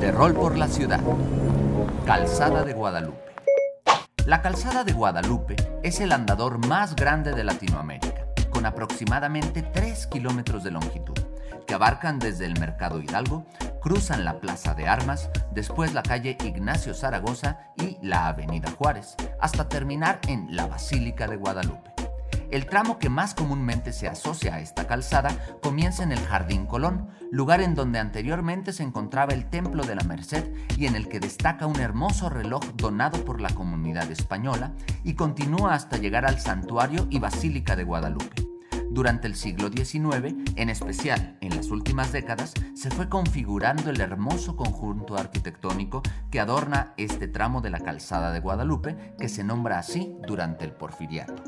De rol por la ciudad. Calzada de Guadalupe. La Calzada de Guadalupe es el andador más grande de Latinoamérica, con aproximadamente 3 kilómetros de longitud, que abarcan desde el Mercado Hidalgo, cruzan la Plaza de Armas, después la calle Ignacio Zaragoza y la Avenida Juárez, hasta terminar en la Basílica de Guadalupe. El tramo que más comúnmente se asocia a esta calzada comienza en el Jardín Colón, lugar en donde anteriormente se encontraba el Templo de la Merced y en el que destaca un hermoso reloj donado por la comunidad española y continúa hasta llegar al Santuario y Basílica de Guadalupe. Durante el siglo XIX, en especial en las últimas décadas, se fue configurando el hermoso conjunto arquitectónico que adorna este tramo de la calzada de Guadalupe, que se nombra así durante el porfiriato.